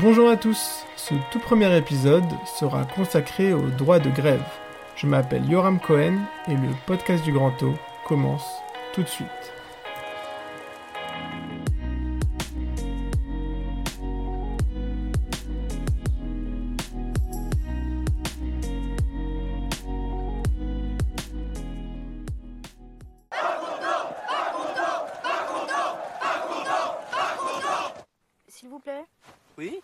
Bonjour à tous, ce tout premier épisode sera consacré au droit de grève. Je m'appelle Yoram Cohen et le podcast du Grand O commence tout de suite. S'il vous plaît Oui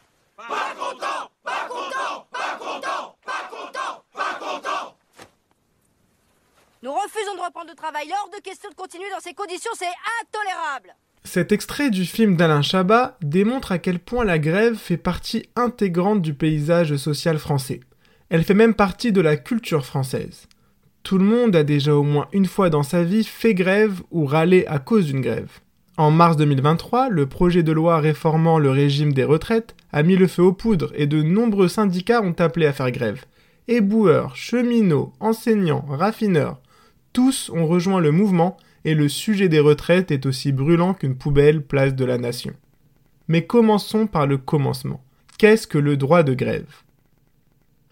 Nous refusons de reprendre le travail. Hors de question de continuer dans ces conditions, c'est intolérable Cet extrait du film d'Alain Chabat démontre à quel point la grève fait partie intégrante du paysage social français. Elle fait même partie de la culture française. Tout le monde a déjà au moins une fois dans sa vie fait grève ou râlé à cause d'une grève. En mars 2023, le projet de loi réformant le régime des retraites a mis le feu aux poudres et de nombreux syndicats ont appelé à faire grève. Éboueurs, cheminots, enseignants, raffineurs, tous ont rejoint le mouvement et le sujet des retraites est aussi brûlant qu'une poubelle place de la nation. Mais commençons par le commencement. Qu'est-ce que le droit de grève?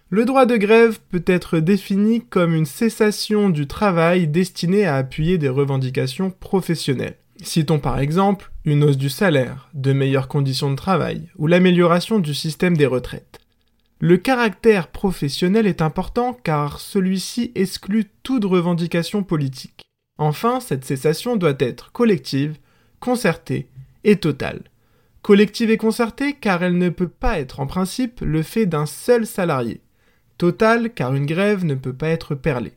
Le droit de grève peut être défini comme une cessation du travail destinée à appuyer des revendications professionnelles. Citons par exemple une hausse du salaire, de meilleures conditions de travail ou l'amélioration du système des retraites. Le caractère professionnel est important car celui-ci exclut toute revendication politique. Enfin, cette cessation doit être collective, concertée et totale. Collective et concertée car elle ne peut pas être en principe le fait d'un seul salarié. Totale car une grève ne peut pas être perlée.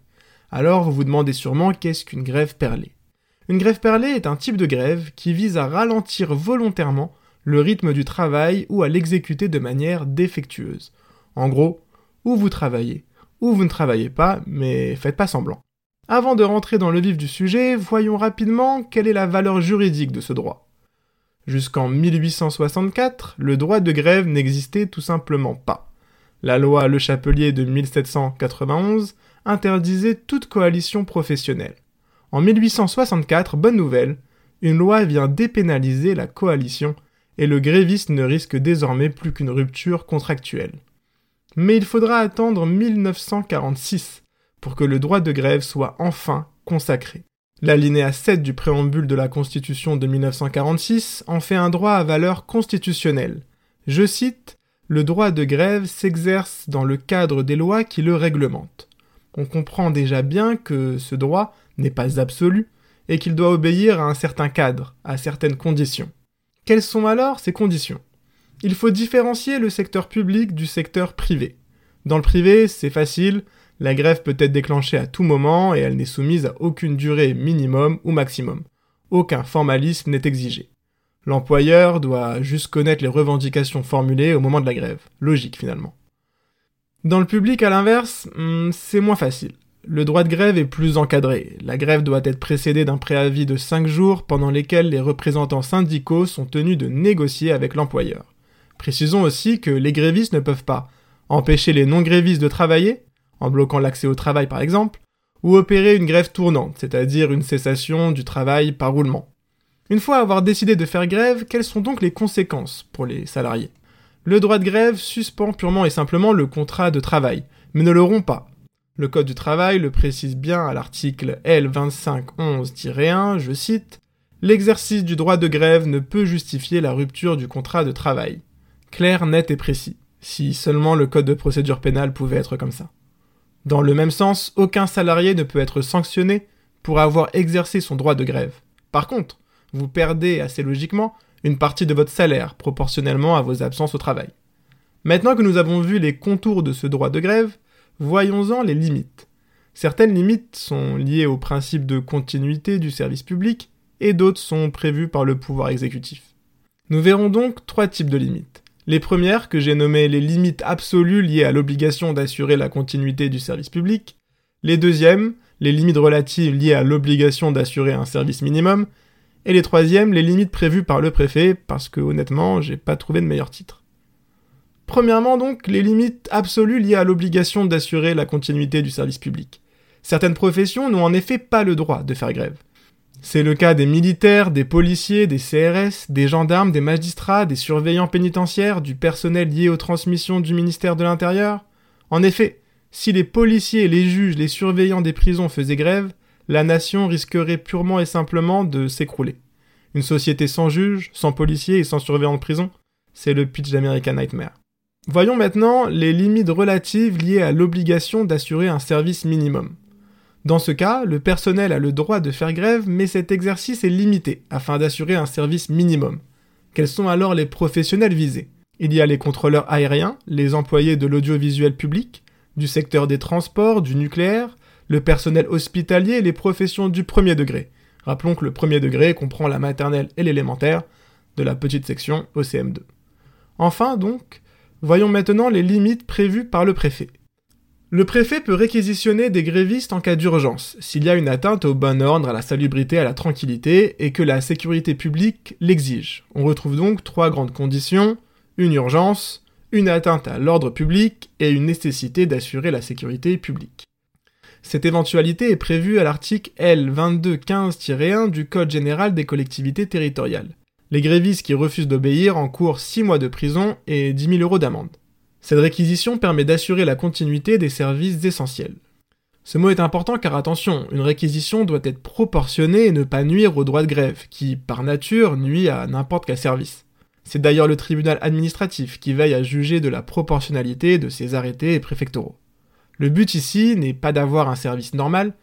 Alors vous vous demandez sûrement qu'est-ce qu'une grève perlée? Une grève perlée est un type de grève qui vise à ralentir volontairement le rythme du travail ou à l'exécuter de manière défectueuse. En gros, ou vous travaillez, ou vous ne travaillez pas, mais faites pas semblant. Avant de rentrer dans le vif du sujet, voyons rapidement quelle est la valeur juridique de ce droit. Jusqu'en 1864, le droit de grève n'existait tout simplement pas. La loi Le Chapelier de 1791 interdisait toute coalition professionnelle. En 1864, bonne nouvelle, une loi vient dépénaliser la coalition et le gréviste ne risque désormais plus qu'une rupture contractuelle. Mais il faudra attendre 1946 pour que le droit de grève soit enfin consacré. L'alinéa 7 du préambule de la Constitution de 1946 en fait un droit à valeur constitutionnelle. Je cite Le droit de grève s'exerce dans le cadre des lois qui le réglementent. On comprend déjà bien que ce droit n'est pas absolu et qu'il doit obéir à un certain cadre, à certaines conditions. Quelles sont alors ces conditions? Il faut différencier le secteur public du secteur privé. Dans le privé, c'est facile, la grève peut être déclenchée à tout moment et elle n'est soumise à aucune durée minimum ou maximum. Aucun formalisme n'est exigé. L'employeur doit juste connaître les revendications formulées au moment de la grève. Logique finalement. Dans le public, à l'inverse, hmm, c'est moins facile. Le droit de grève est plus encadré. La grève doit être précédée d'un préavis de 5 jours pendant lesquels les représentants syndicaux sont tenus de négocier avec l'employeur. Précisons aussi que les grévistes ne peuvent pas empêcher les non-grévistes de travailler, en bloquant l'accès au travail par exemple, ou opérer une grève tournante, c'est-à-dire une cessation du travail par roulement. Une fois avoir décidé de faire grève, quelles sont donc les conséquences pour les salariés? Le droit de grève suspend purement et simplement le contrat de travail, mais ne le rompt pas. Le Code du travail le précise bien à l'article L2511-1, je cite, L'exercice du droit de grève ne peut justifier la rupture du contrat de travail. Clair, net et précis. Si seulement le Code de procédure pénale pouvait être comme ça. Dans le même sens, aucun salarié ne peut être sanctionné pour avoir exercé son droit de grève. Par contre, vous perdez assez logiquement une partie de votre salaire proportionnellement à vos absences au travail. Maintenant que nous avons vu les contours de ce droit de grève, voyons-en les limites. Certaines limites sont liées au principe de continuité du service public et d'autres sont prévues par le pouvoir exécutif. Nous verrons donc trois types de limites. Les premières, que j'ai nommées les limites absolues liées à l'obligation d'assurer la continuité du service public. Les deuxièmes, les limites relatives liées à l'obligation d'assurer un service minimum. Et les troisièmes, les limites prévues par le préfet, parce que honnêtement, j'ai pas trouvé de meilleur titre. Premièrement donc, les limites absolues liées à l'obligation d'assurer la continuité du service public. Certaines professions n'ont en effet pas le droit de faire grève. C'est le cas des militaires, des policiers, des CRS, des gendarmes, des magistrats, des surveillants pénitentiaires, du personnel lié aux transmissions du ministère de l'Intérieur. En effet, si les policiers, les juges, les surveillants des prisons faisaient grève, la nation risquerait purement et simplement de s'écrouler. Une société sans juges, sans policiers et sans surveillants de prison, c'est le pitch d'American Nightmare. Voyons maintenant les limites relatives liées à l'obligation d'assurer un service minimum. Dans ce cas, le personnel a le droit de faire grève, mais cet exercice est limité afin d'assurer un service minimum. Quels sont alors les professionnels visés? Il y a les contrôleurs aériens, les employés de l'audiovisuel public, du secteur des transports, du nucléaire, le personnel hospitalier et les professions du premier degré. Rappelons que le premier degré comprend la maternelle et l'élémentaire, de la petite section au CM2. Enfin donc, voyons maintenant les limites prévues par le préfet. Le préfet peut réquisitionner des grévistes en cas d'urgence, s'il y a une atteinte au bon ordre, à la salubrité, à la tranquillité, et que la sécurité publique l'exige. On retrouve donc trois grandes conditions, une urgence, une atteinte à l'ordre public et une nécessité d'assurer la sécurité publique. Cette éventualité est prévue à l'article L2215-1 du Code général des collectivités territoriales. Les grévistes qui refusent d'obéir encourent 6 mois de prison et 10 000 euros d'amende. Cette réquisition permet d'assurer la continuité des services essentiels. Ce mot est important car attention, une réquisition doit être proportionnée et ne pas nuire au droit de grève, qui par nature nuit à n'importe quel service. C'est d'ailleurs le tribunal administratif qui veille à juger de la proportionnalité de ces arrêtés préfectoraux. Le but ici n'est pas d'avoir un service normal,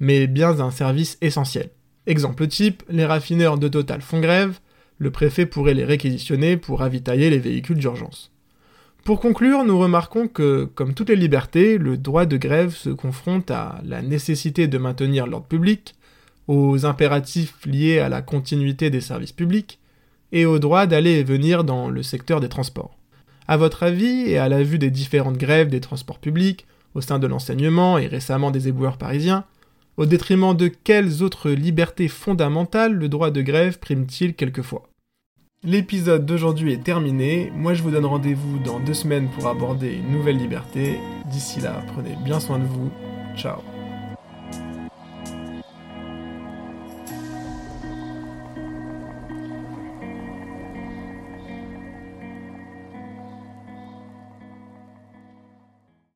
mais bien un service essentiel. Exemple type, les raffineurs de Total font grève, le préfet pourrait les réquisitionner pour ravitailler les véhicules d'urgence. Pour conclure, nous remarquons que, comme toutes les libertés, le droit de grève se confronte à la nécessité de maintenir l'ordre public, aux impératifs liés à la continuité des services publics, et au droit d'aller et venir dans le secteur des transports. À votre avis, et à la vue des différentes grèves des transports publics, au sein de l'enseignement et récemment des éboueurs parisiens, au détriment de quelles autres libertés fondamentales le droit de grève prime-t-il quelquefois? L'épisode d'aujourd'hui est terminé. Moi, je vous donne rendez-vous dans deux semaines pour aborder une nouvelle liberté. D'ici là, prenez bien soin de vous. Ciao.